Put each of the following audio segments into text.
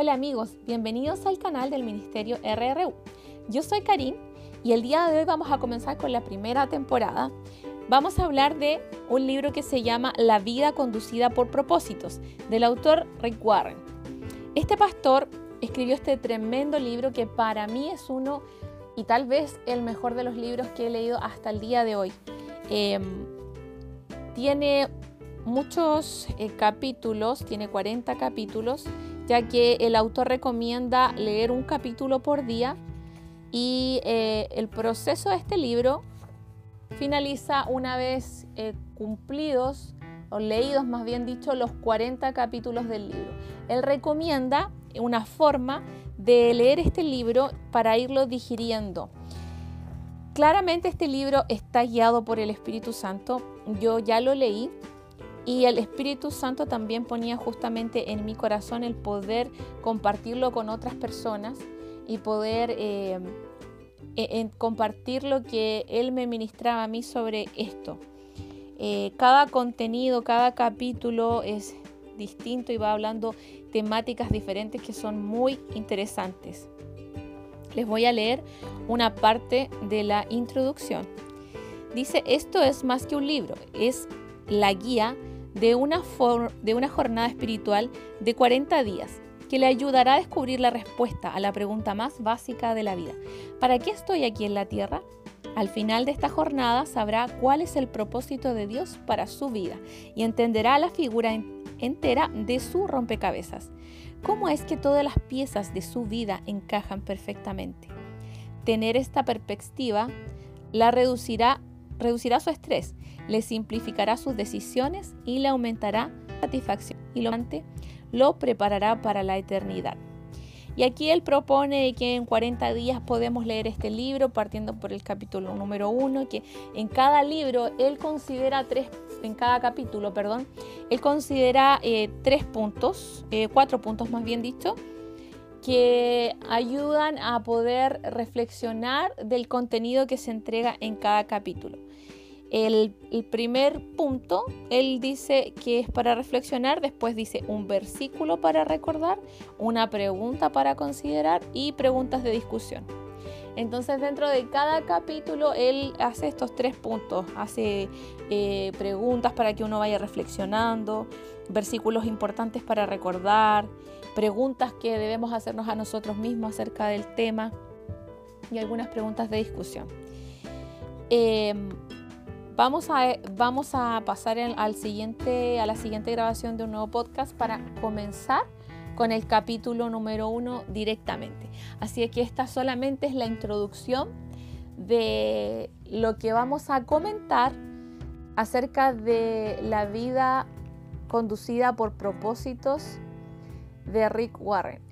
Hola amigos, bienvenidos al canal del Ministerio RRU. Yo soy Karim y el día de hoy vamos a comenzar con la primera temporada. Vamos a hablar de un libro que se llama La vida conducida por propósitos, del autor Rick Warren. Este pastor escribió este tremendo libro que para mí es uno y tal vez el mejor de los libros que he leído hasta el día de hoy. Em, tiene muchos eh, capítulos, tiene 40 capítulos, ya que el autor recomienda leer un capítulo por día y eh, el proceso de este libro finaliza una vez eh, cumplidos o leídos, más bien dicho, los 40 capítulos del libro. Él recomienda una forma de leer este libro para irlo digiriendo. Claramente este libro está guiado por el Espíritu Santo. Yo ya lo leí, y el Espíritu Santo también ponía justamente en mi corazón el poder compartirlo con otras personas y poder eh, e, compartir lo que Él me ministraba a mí sobre esto. Eh, cada contenido, cada capítulo es distinto y va hablando temáticas diferentes que son muy interesantes. Les voy a leer una parte de la introducción. Dice, esto es más que un libro, es la guía de una, de una jornada espiritual de 40 días que le ayudará a descubrir la respuesta a la pregunta más básica de la vida. ¿Para qué estoy aquí en la tierra? Al final de esta jornada sabrá cuál es el propósito de Dios para su vida y entenderá la figura entera de su rompecabezas. ¿Cómo es que todas las piezas de su vida encajan perfectamente? Tener esta perspectiva la reducirá, reducirá su estrés le simplificará sus decisiones y le aumentará satisfacción y lo, lo preparará para la eternidad. Y aquí él propone que en 40 días podemos leer este libro, partiendo por el capítulo número 1, que en cada libro él considera tres, en cada capítulo, perdón, él considera eh, tres puntos, eh, cuatro puntos más bien dicho, que ayudan a poder reflexionar del contenido que se entrega en cada capítulo. El, primer punto, él dice que es para reflexionar, después dice un versículo para recordar, una pregunta para considerar y preguntas de discusión. Entonces dentro de cada capítulo él hace estos tres puntos, hace eh, preguntas para que uno vaya reflexionando, versículos importantes para recordar, preguntas que debemos hacernos a nosotros mismos acerca del tema y algunas preguntas de discusión. Em, Vamos a, vamos a pasar al siguiente, a la siguiente grabación de un nuevo podcast para comenzar con el capítulo número uno directamente. Así que esta solamente es la introducción de lo que vamos a comentar acerca de la vida conducida por propósitos de Rick Warren.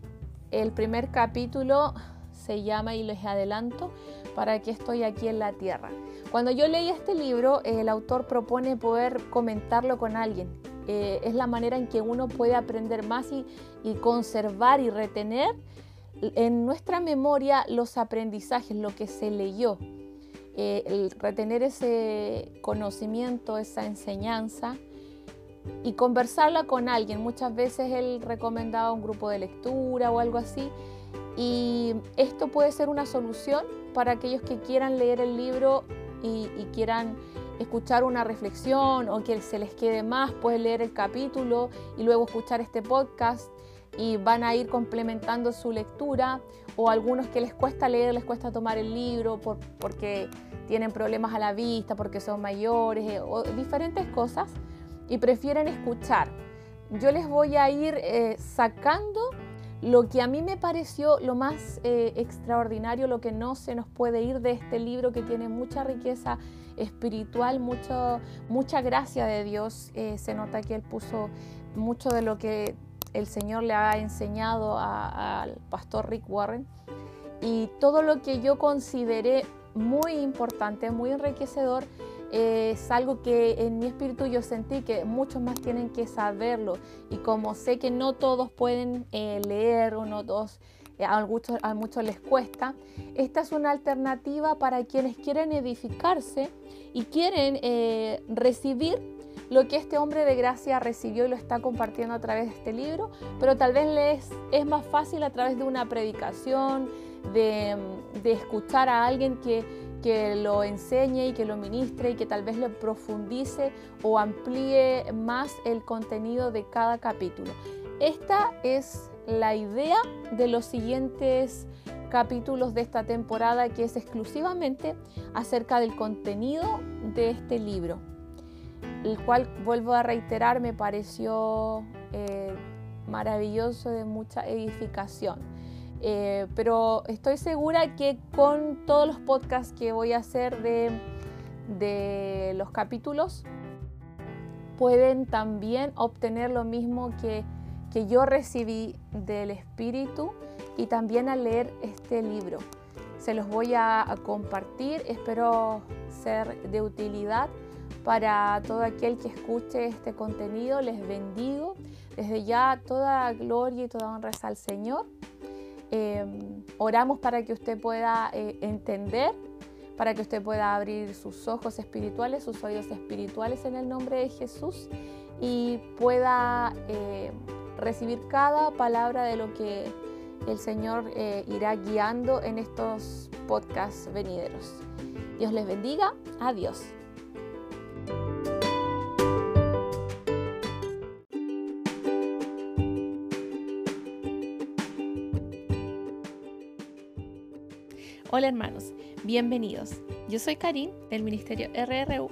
El primer capítulo se llama, y les adelanto, ¿para qué estoy aquí en la tierra? Cuando yo leí este libro, el autor propone poder comentarlo con alguien. Eh, es la manera en que uno puede aprender más y, conservar y retener en nuestra memoria los aprendizajes, lo que se leyó. Eh, el retener ese conocimiento, esa enseñanza y conversarla con alguien. Muchas veces él recomendaba un grupo de lectura o algo así. Y esto puede ser una solución para aquellos que quieran leer el libro y, quieran escuchar una reflexión o que se les quede más, pueden leer el capítulo y luego escuchar este podcast y van a ir complementando su lectura o algunos que les cuesta leer, les cuesta tomar el libro porque tienen problemas a la vista, porque son mayores eh, o diferentes cosas y prefieren escuchar. Yo les voy a ir eh, sacando lo que a mí me pareció lo más eh, extraordinario, lo que no se nos puede ir de este libro que tiene mucha riqueza espiritual, mucho, mucha gracia de Dios, eh, se nota que Él puso mucho de lo que el Señor le ha enseñado al pastor Rick Warren. Y todo lo que yo consideré muy importante, muy enriquecedor, es algo que en mi espíritu yo sentí que muchos más tienen que saberlo. Y como sé que no todos pueden eh, leer o no todos, eh, a, muchos, a muchos les cuesta, esta es una alternativa para quienes quieren edificarse y quieren eh, recibir lo que este hombre de gracia recibió y lo está compartiendo a través de este libro, pero tal vez le es, es más fácil a través de una predicación, de, de escuchar a alguien que, que lo enseñe y que lo ministre y que tal vez lo profundice o amplíe más el contenido de cada capítulo. Esta es la idea de los siguientes capítulos de esta temporada que es exclusivamente acerca del contenido de este libro, el cual, vuelvo a reiterar, me pareció eh, maravilloso, de mucha edificación. Eh, pero estoy segura que con todos los podcasts que voy a hacer de, de los capítulos, pueden también obtener lo mismo que, que yo recibí del Espíritu y también al leer este libro. Se los voy a, compartir, espero ser de utilidad para todo aquel que escuche este contenido. Les bendigo. Desde ya toda gloria y toda honra al Señor. Em, oramos para que usted pueda eh, entender, para que usted pueda abrir sus ojos espirituales, sus oídos espirituales en el nombre de Jesús y pueda eh, recibir cada palabra de lo que el Señor eh, irá guiando en estos podcasts venideros. Dios les bendiga. Adiós. Hola hermanos, bienvenidos. Yo soy Karim del Ministerio RRU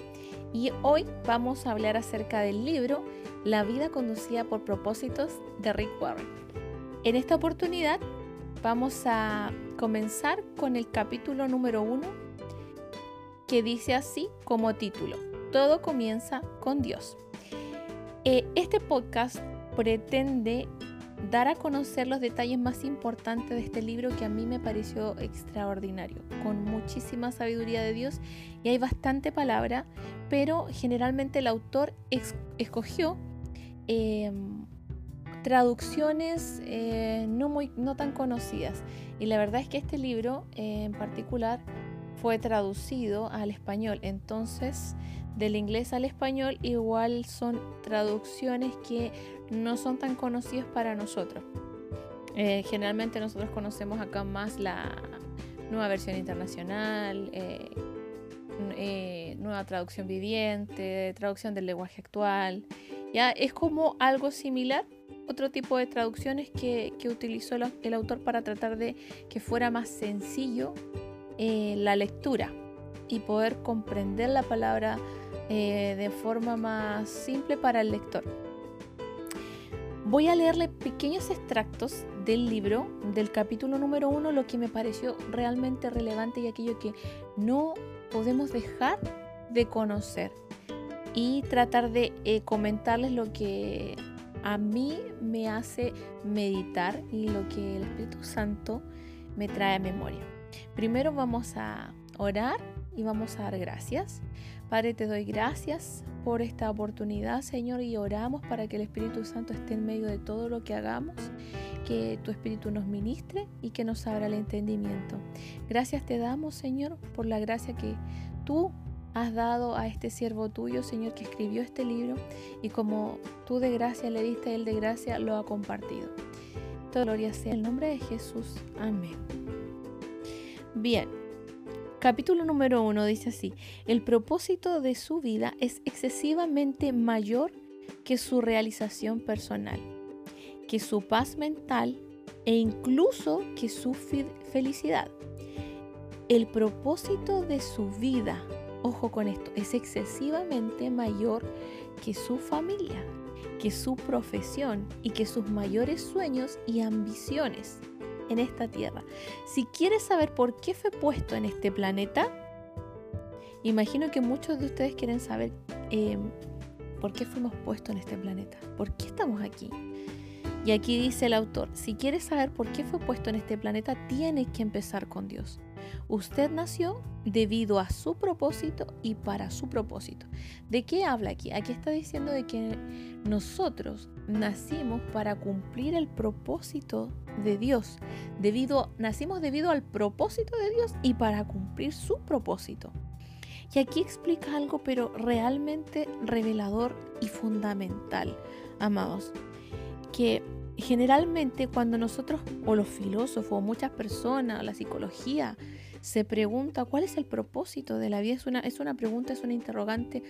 y hoy vamos a hablar acerca del libro La vida conducida por propósitos de Rick Warren. En esta oportunidad vamos a comenzar con el capítulo número uno que dice así como título, Todo comienza con Dios. Eh, este podcast pretende dar a conocer los detalles más importantes de este libro que a mí me pareció extraordinario, con muchísima sabiduría de Dios y hay bastante palabra, pero generalmente el autor escogió em, traducciones eh, no, muy, no tan conocidas. Y la verdad es que este libro eh, en particular fue traducido al español. Entonces, del inglés al español igual son traducciones que no son tan conocidas para nosotros. Eh, generalmente nosotros conocemos acá más la nueva versión internacional, nueva traducción viviente, traducción del lenguaje actual. Ya es como algo similar, otro tipo de traducciones que, utilizó el autor para tratar de que fuera más sencillo eh, la lectura y poder comprender la palabra eh, de forma más simple para el lector. Voy a leerle pequeños extractos del libro, del capítulo número uno, lo que me pareció realmente relevante y aquello que no podemos dejar de conocer y tratar de eh, comentarles lo que a mí me hace meditar y lo que el Espíritu Santo me trae a memoria. Primero vamos a orar y vamos a dar gracias. Padre, te doy gracias por esta oportunidad, Señor, y oramos para que el Espíritu Santo esté en medio de todo lo que hagamos, que tu Espíritu nos ministre y que nos abra el entendimiento. Gracias te damos, Señor, por la gracia que tú has dado a este siervo tuyo, Señor, que escribió este libro y como tú de gracia le diste, él de gracia lo ha compartido. Toda gloria sea en el nombre de Jesús. Amén. Bien, capítulo número uno dice así, el propósito de su vida es excesivamente mayor que su realización personal, que su paz mental e incluso que su felicidad. El propósito de su vida ojo con esto, es excesivamente mayor que su familia, que su profesión y que sus mayores sueños y ambiciones en esta tierra. Si quieres saber por qué fue puesto en este planeta, imagino que muchos de ustedes quieren saber em, por qué fuimos puestos en este planeta, por qué estamos aquí. Y aquí dice el autor, si quieres saber por qué fue puesto en este planeta, tienes que empezar con Dios. Usted nació debido a su propósito y para su propósito. ¿De qué habla aquí? Aquí está diciendo de que nosotros nacimos para cumplir el propósito de Dios. Debido, nacimos debido al propósito de Dios y para cumplir su propósito. Y aquí explica algo, pero realmente revelador y fundamental, amados, que generalmente cuando nosotros, o los filósofos, o muchas personas, la psicología, se pregunta cuál es el propósito de la vida, es una, es una pregunta, es una interrogante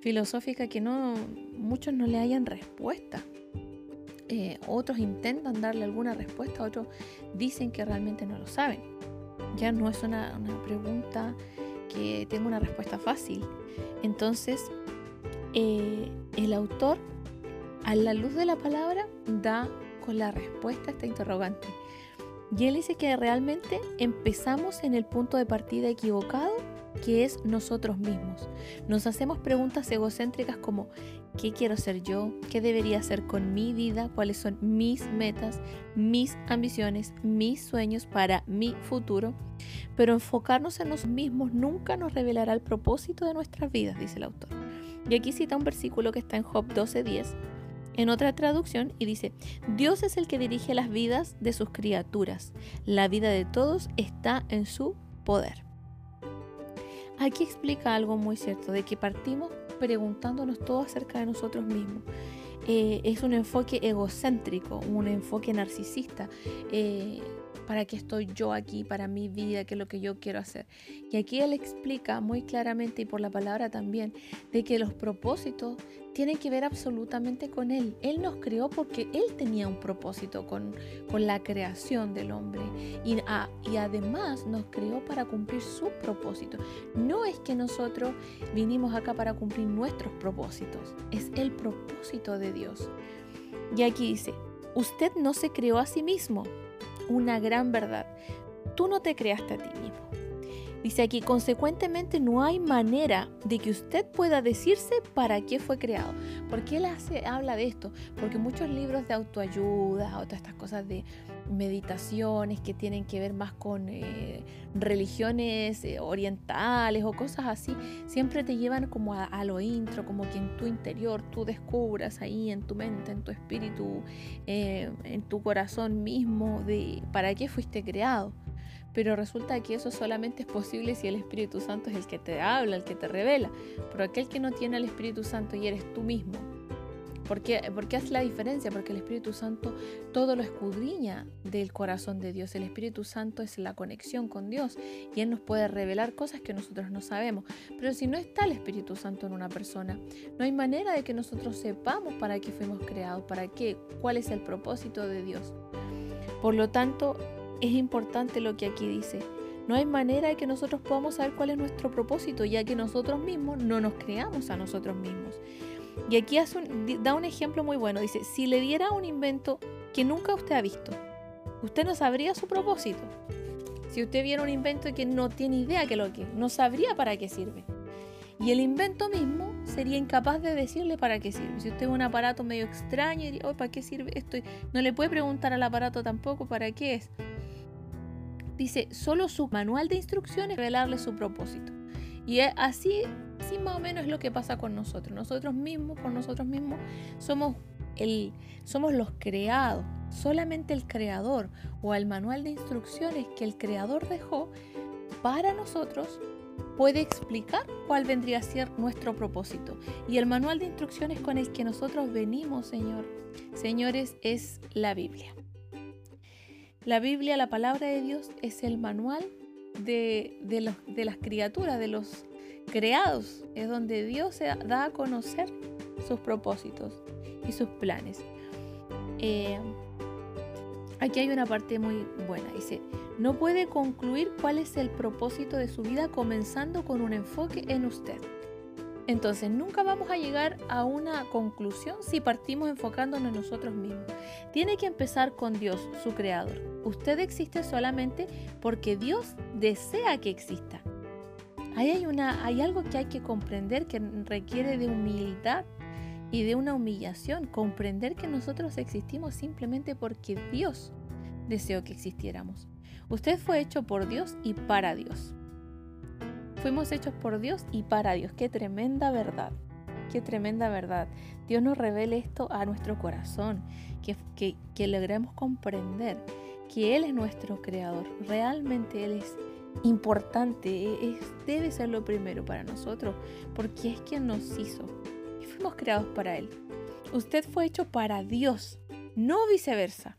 filosófica que no muchos no le hayan respuesta. Eh, otros intentan darle alguna respuesta, otros dicen que realmente no lo saben. Ya no es una, pregunta que tenga una respuesta fácil. Entonces, eh, el autor, a la luz de la palabra, da con la respuesta a esta interrogante. Y él dice que realmente empezamos en el punto de partida equivocado que es nosotros mismos. Nos hacemos preguntas egocéntricas como ¿qué quiero ser yo? ¿Qué debería hacer con mi vida? ¿Cuáles son mis metas, mis ambiciones, mis sueños para mi futuro? Pero enfocarnos en nosotros mismos nunca nos revelará el propósito de nuestras vidas, dice el autor. Y aquí cita un versículo que está en Job 12:10 en otra traducción y dice, Dios es el que dirige las vidas de sus criaturas. La vida de todos está en su poder. Aquí explica algo muy cierto, de que partimos preguntándonos todo acerca de nosotros mismos. Eh, es un enfoque egocéntrico, un enfoque narcisista. Eh, ¿Para qué estoy yo aquí? Para mi vida, qué es lo que yo quiero hacer. Y aquí él explica muy claramente y por la palabra también de que los propósitos tienen que ver absolutamente con Él. Él nos creó porque Él tenía un propósito con, con la creación del hombre y, y además nos creó para cumplir su propósito. No es que nosotros vinimos acá para cumplir nuestros propósitos, es el propósito de Dios. Y aquí dice, usted no se creó a sí mismo, una gran verdad. Tú no te creaste a ti mismo. Dice aquí, consecuentemente no hay manera de que usted pueda decirse para qué fue creado. ¿Por qué él hace, habla de esto? Porque muchos libros de autoayuda o todas estas cosas de meditaciones que tienen que ver más con eh, religiones eh, orientales o cosas así, siempre te llevan como a, lo intro, como que en tu interior tú descubras ahí en tu mente, en tu espíritu, eh, en tu corazón mismo de para qué fuiste creado. Pero resulta que eso solamente es posible si el Espíritu Santo es el que te habla, el que te revela. Pero aquel que no tiene al Espíritu Santo y eres tú mismo. ¿Por qué, ¿Por hace la diferencia? Porque el Espíritu Santo todo lo escudriña del corazón de Dios. El Espíritu Santo es la conexión con Dios y Él nos puede revelar cosas que nosotros no sabemos. Pero si no está el Espíritu Santo en una persona, no hay manera de que nosotros sepamos para qué fuimos creados, para qué, cuál es el propósito de Dios. Por lo tanto, es importante lo que aquí dice. No hay manera de que nosotros podamos saber cuál es nuestro propósito, ya que nosotros mismos no nos creamos a nosotros mismos. Y aquí da un ejemplo muy bueno. Dice, si le diera un invento que nunca usted ha visto, usted no sabría su propósito. Si usted viera un invento que no tiene idea que lo que, no sabría para qué sirve. Y el invento mismo sería incapaz de decirle para qué sirve. Si usted ve un aparato medio extraño y oh, ¿para qué sirve esto? No le puede preguntar al aparato tampoco para qué es dice solo su manual de instrucciones revelarle su propósito. Y así, así más o menos es lo que pasa con nosotros. Nosotros mismos, por nosotros mismos, somos, el, somos los creados. Solamente el creador o el manual de instrucciones que el creador dejó para nosotros puede explicar cuál vendría a ser nuestro propósito. Y el manual de instrucciones con el que nosotros venimos, Señor, señores, es la Biblia. La Biblia, la palabra de Dios, es el manual de, las criaturas, de los creados. Es donde Dios se da a conocer sus propósitos y sus planes. Eh, aquí hay una parte muy buena. Dice, no puede concluir cuál es el propósito de su vida comenzando con un enfoque en usted. Entonces, nunca vamos a llegar a una conclusión si partimos enfocándonos en nosotros mismos. Tiene que empezar con Dios, su creador. Usted existe solamente porque Dios desea que exista. Ahí hay, una, hay algo que hay que comprender que requiere de humildad y de una humillación. Comprender que nosotros existimos simplemente porque Dios deseó que existiéramos. Usted fue hecho por Dios y para Dios. Fuimos hechos por Dios y para Dios. Qué tremenda verdad. Qué tremenda verdad. Dios nos revele esto a nuestro corazón, que, que, logremos comprender que Él es nuestro creador. Realmente Él es importante, es, debe ser lo primero para nosotros, porque es quien nos hizo y fuimos creados para Él. Usted fue hecho para Dios, no viceversa.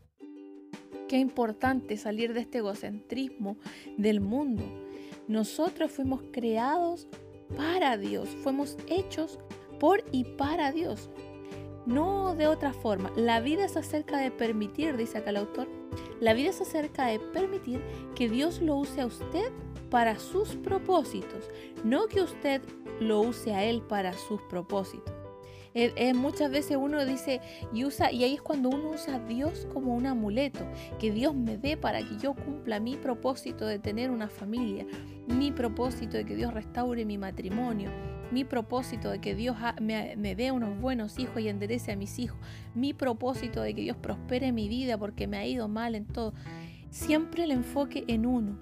Qué importante salir de este egocentrismo del mundo. Nosotros fuimos creados para Dios, fuimos hechos por y para Dios. No de otra forma. La vida es acerca de permitir, dice acá el autor, la vida es acerca de permitir que Dios lo use a usted para sus propósitos, no que usted lo use a Él para sus propósitos. Muchas veces uno dice y usa, y ahí es cuando uno usa a Dios como un amuleto, que Dios me dé para que yo cumpla mi propósito de tener una familia, mi propósito de que Dios restaure mi matrimonio, mi propósito de que Dios me, dé unos buenos hijos y enderece a mis hijos, mi propósito de que Dios prospere mi vida porque me ha ido mal en todo. Siempre el enfoque en uno.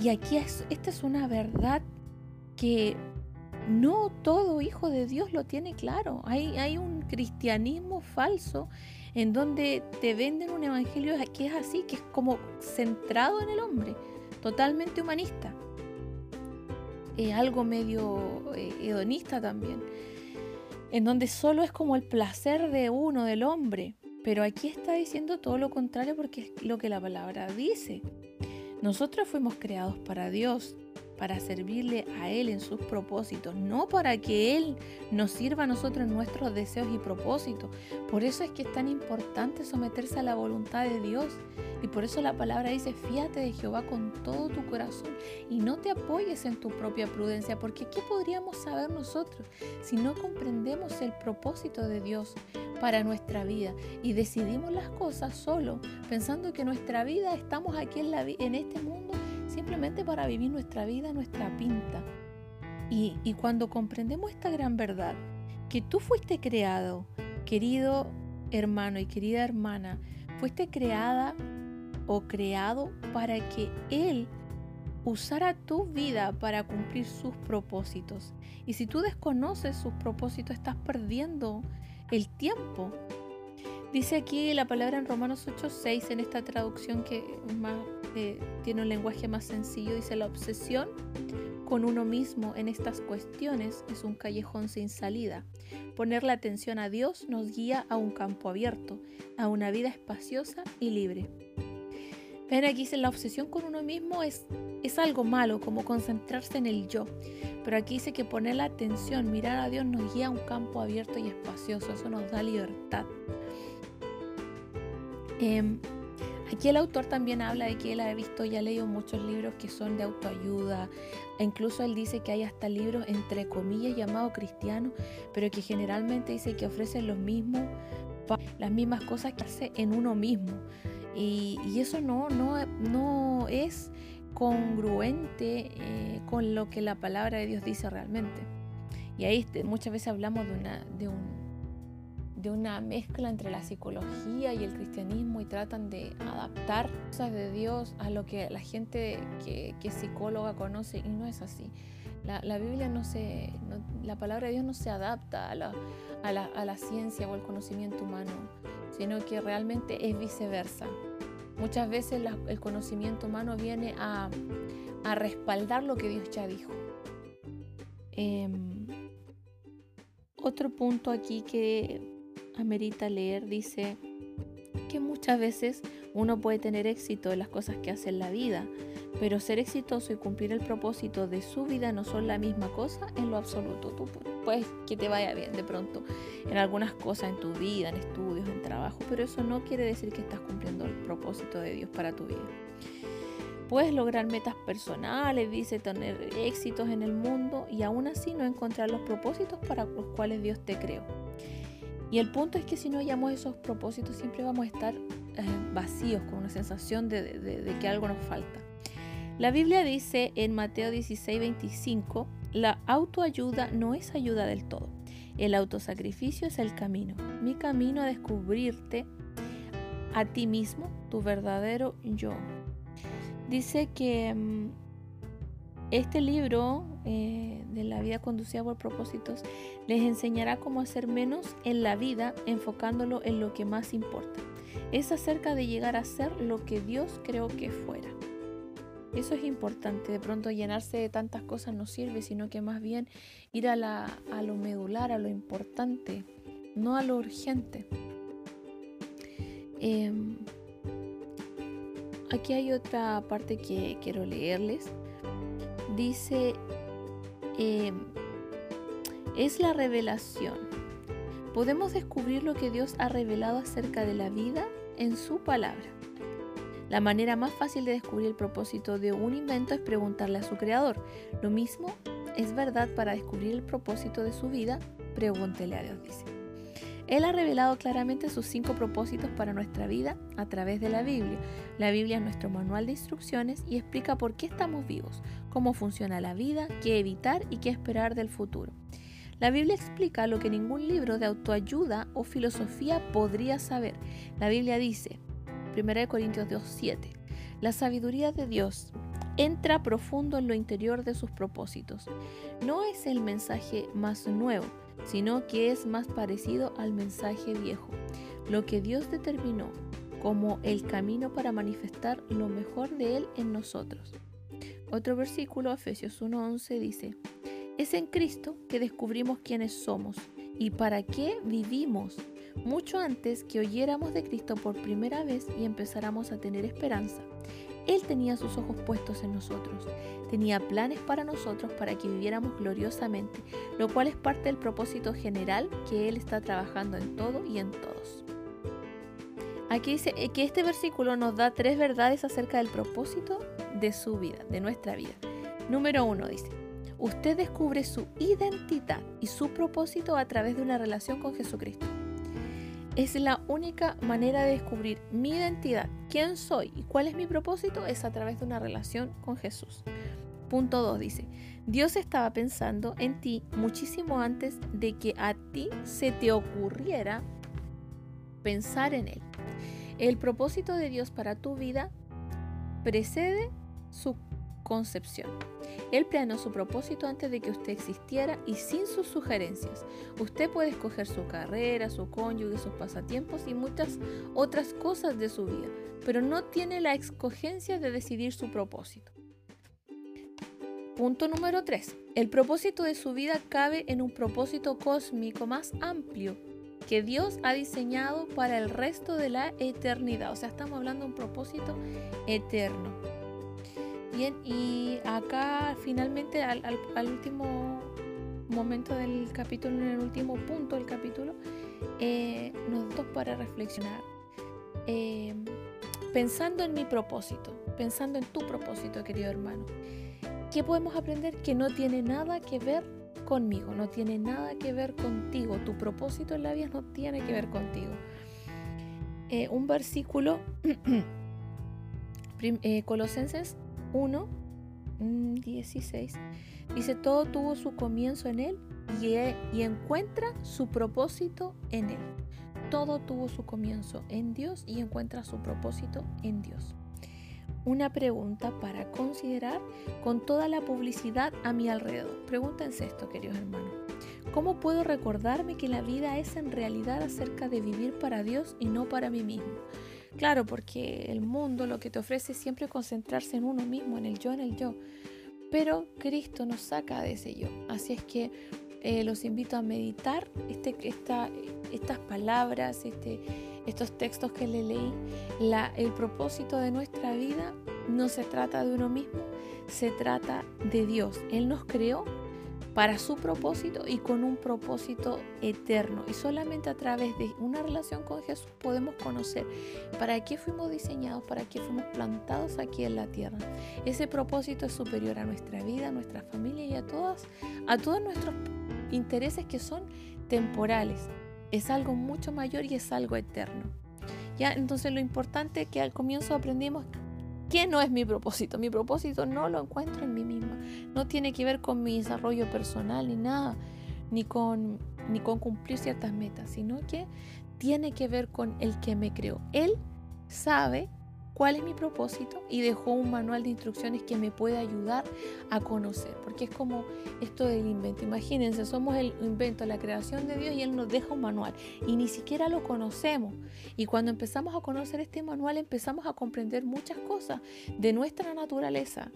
Y aquí es, esta es una verdad que no todo hijo de Dios lo tiene claro. Hay, un cristianismo falso en donde te venden un evangelio que es así, que es como centrado en el hombre, totalmente humanista algo medio eh, hedonista también, en donde solo es como el placer de uno, del hombre. Pero aquí está diciendo todo lo contrario porque es lo que la palabra dice. Nosotros fuimos creados para Dios, para servirle a Él en sus propósitos, no para que Él nos sirva a nosotros en nuestros deseos y propósitos. Por eso es que es tan importante someterse a la voluntad de Dios. Y por eso la palabra dice, fíate de Jehová con todo tu corazón y no te apoyes en tu propia prudencia, porque ¿qué podríamos saber nosotros si no comprendemos el propósito de Dios para nuestra vida y decidimos las cosas solo, pensando que nuestra vida estamos aquí en, este mundo simplemente para vivir nuestra vida, nuestra pinta. Y, cuando comprendemos esta gran verdad, que tú fuiste creado, querido hermano y querida hermana, fuiste creada o creado para que Él usara tu vida para cumplir sus propósitos. Y si tú desconoces sus propósitos, estás perdiendo el tiempo. Dice aquí la palabra en Romanos 8:6 en esta traducción que más eh, tiene un lenguaje más sencillo, dice la obsesión con uno mismo en estas cuestiones es un callejón sin salida. Poner la atención a Dios nos guía a un campo abierto, a una vida espaciosa y libre. Ven aquí dice la obsesión con uno mismo es, es algo malo, como concentrarse en el yo. Pero aquí dice que poner la atención, mirar a Dios nos guía a un campo abierto y espacioso, eso nos da libertad. Em, Aquí el autor también habla de que él ha visto y ha leído muchos libros que son de autoayuda. E incluso él dice que hay hasta libros entre comillas llamados cristianos, pero que generalmente dice que ofrecen los mismos, las mismas cosas que hace en uno mismo. Y, eso no, no, no es congruente eh, con lo que la palabra de Dios dice realmente. Y ahí este, muchas veces hablamos de, una, de un de una mezcla entre la psicología y el cristianismo y tratan de adaptar cosas de Dios a lo que la gente que, es psicóloga conoce y no es así. La, Biblia no se, la palabra de Dios no se adapta a la, a, la, a la, ciencia o al conocimiento humano, sino que realmente es viceversa. Muchas veces el conocimiento humano viene a, a, respaldar lo que Dios ya dijo. Em, otro punto aquí que amerita leer dice que muchas veces uno puede tener éxito en las cosas que hace en la vida, pero ser exitoso y cumplir el propósito de su vida no son la misma cosa en lo absoluto. Tú puedes que te vaya bien de pronto en algunas cosas en tu vida, en estudios, en trabajo, pero eso no quiere decir que estás cumpliendo el propósito de Dios para tu vida. Puedes lograr metas personales, dice, tener éxitos en el mundo y aún así no encontrar los propósitos para los cuales Dios te creó. Y el punto es que si no hallamos esos propósitos siempre vamos a estar eh, vacíos, con una sensación de, que algo nos falta. La Biblia dice en Mateo 16, 25, la autoayuda no es ayuda del todo. El autosacrificio es el camino. Mi camino a descubrirte a ti mismo, tu verdadero yo. Dice que mm, este libro eh, de la vida conducida por propósitos les enseñará cómo hacer menos en la vida enfocándolo en lo que más importa. Es acerca de llegar a ser lo que Dios creó que fuera. Eso es importante. De pronto llenarse de tantas cosas no sirve, sino que más bien ir a, lo medular, a lo importante, no a lo urgente. Em, aquí hay otra parte que quiero leerles. Dice, em, es la revelación. Podemos descubrir lo que Dios ha revelado acerca de la vida en su palabra. La manera más fácil de descubrir el propósito de un invento es preguntarle a su creador. Lo mismo es verdad para descubrir el propósito de su vida, pregúntele a Dios, dice. Él ha revelado claramente sus cinco propósitos para nuestra vida a través de la Biblia. La Biblia es nuestro manual de instrucciones y explica por qué estamos vivos, cómo funciona la vida, qué evitar y qué esperar del futuro. La Biblia explica lo que ningún libro de autoayuda o filosofía podría saber. La Biblia dice, 1 Corintios 2.7, la sabiduría de Dios entra profundo en lo interior de sus propósitos. No es el mensaje más nuevo, sino que es más parecido al mensaje viejo, lo que Dios determinó como el camino para manifestar lo mejor de Él en nosotros. Otro versículo, Efesios 1.11, dice, es en Cristo que descubrimos quiénes somos y para qué vivimos, mucho antes que oyéramos de Cristo por primera vez y empezáramos a tener esperanza. Él tenía sus ojos puestos en nosotros, tenía planes para nosotros para que viviéramos gloriosamente, lo cual es parte del propósito general que Él está trabajando en todo y en todos. Aquí dice que este versículo nos da tres verdades acerca del propósito de su vida, de nuestra vida. Número uno dice, usted descubre su identidad y su propósito a través de una relación con Jesucristo. Es la única manera de descubrir mi identidad, quién soy y cuál es mi propósito es a través de una relación con Jesús. Punto 2 dice, Dios estaba pensando en ti muchísimo antes de que a ti se te ocurriera pensar en Él. El propósito de Dios para tu vida precede su concepción. Él planeó su propósito antes de que usted existiera y sin sus sugerencias. Usted puede escoger su carrera, su cónyuge, sus pasatiempos y muchas otras cosas de su vida, pero no tiene la escogencia de decidir su propósito. Punto número 3. El propósito de su vida cabe en un propósito cósmico más amplio que Dios ha diseñado para el resto de la eternidad. O sea, estamos hablando de un propósito eterno. Bien, y acá finalmente al, último momento del capítulo, en el último punto del capítulo, eh, nos da para reflexionar. Eh, pensando en mi propósito, pensando en tu propósito, querido hermano, ¿qué podemos aprender que no tiene nada que ver conmigo, no tiene nada que ver contigo? Tu propósito en la vida no tiene que ver contigo. Eh, un versículo, Colosenses 1, 16, mm, dice, todo tuvo su comienzo en Él y, e, y encuentra su propósito en Él. Todo tuvo su comienzo en Dios y encuentra su propósito en Dios. Una pregunta para considerar con toda la publicidad a mi alrededor. Pregúntense esto, queridos hermanos. ¿Cómo puedo recordarme que la vida es en realidad acerca de vivir para Dios y no para mí mismo? Claro, porque el mundo lo que te ofrece es siempre concentrarse en uno mismo, en el yo, en el yo. Pero Cristo nos saca de ese yo. Así es que eh, los invito a meditar este, estas palabras, este, estos textos que le leí. La, el propósito de nuestra vida no se trata de uno mismo, se trata de Dios. Él nos creó para su propósito y con un propósito eterno. Y solamente a través de una relación con Jesús podemos conocer para qué fuimos diseñados, para qué fuimos plantados aquí en la tierra. Ese propósito es superior a nuestra vida, a nuestra familia y a todas, a todos nuestros intereses que son temporales. Es algo mucho mayor y es algo eterno. Ya, entonces lo importante que al comienzo aprendimos ¿Qué no es mi propósito? Mi propósito no lo encuentro en mí misma. No tiene que ver con mi desarrollo personal ni nada, ni con, ni con cumplir ciertas metas, sino que tiene que ver con el que me creó. Él sabe cuál es mi propósito y dejó un manual de instrucciones que me puede ayudar a conocer, porque es como esto del invento. Imagínense, somos el invento, la creación de Dios y Él nos deja un manual y ni siquiera lo conocemos. Y cuando empezamos a conocer este manual empezamos a comprender muchas cosas de nuestra naturaleza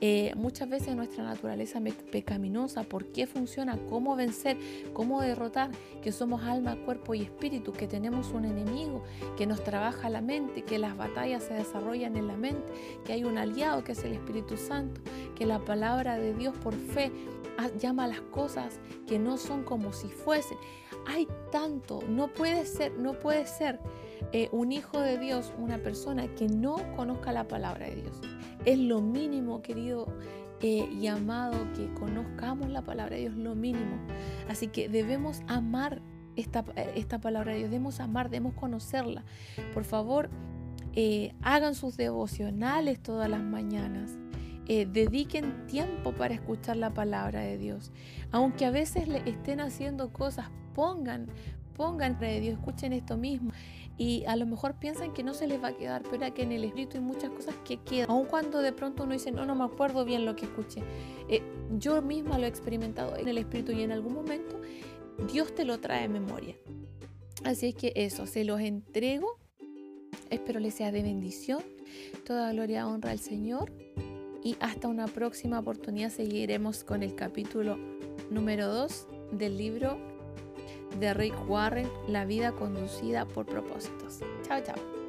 eh, muchas veces nuestra naturaleza pecaminosa, por qué funciona, cómo vencer, cómo derrotar, que somos alma, cuerpo y espíritu, que tenemos un enemigo que nos trabaja la mente, que las batallas se desarrollan en la mente, que hay un aliado que es el Espíritu Santo, que la palabra de Dios por fe llama a las cosas que no son como si fuesen. Hay tanto, no puede ser, no puede ser eh, un hijo de Dios, una persona que no conozca la palabra de Dios. Es lo mínimo, querido eh, y amado, que conozcamos la palabra de Dios, lo mínimo. Así que debemos amar esta, esta palabra de Dios, debemos amar, debemos conocerla. Por favor, eh, hagan sus devocionales todas las mañanas. Eh, dediquen tiempo para escuchar la palabra de Dios. Aunque a veces le estén haciendo cosas, pongan, pongan de Dios, escuchen esto mismo. Y a lo mejor piensan que no se les va a quedar, pero que en el espíritu hay muchas cosas que quedan. Aun cuando de pronto uno dice, no, no me acuerdo bien lo que escuché. Eh, yo misma lo he experimentado en el espíritu y en algún momento Dios te lo trae en memoria. Así es que eso, se los entrego. Espero les sea de bendición. Toda gloria, honra al Señor. Y hasta una próxima oportunidad seguiremos con el capítulo número 2 del libro de Rick Warren, La vida conducida por propósitos. Chao, chao.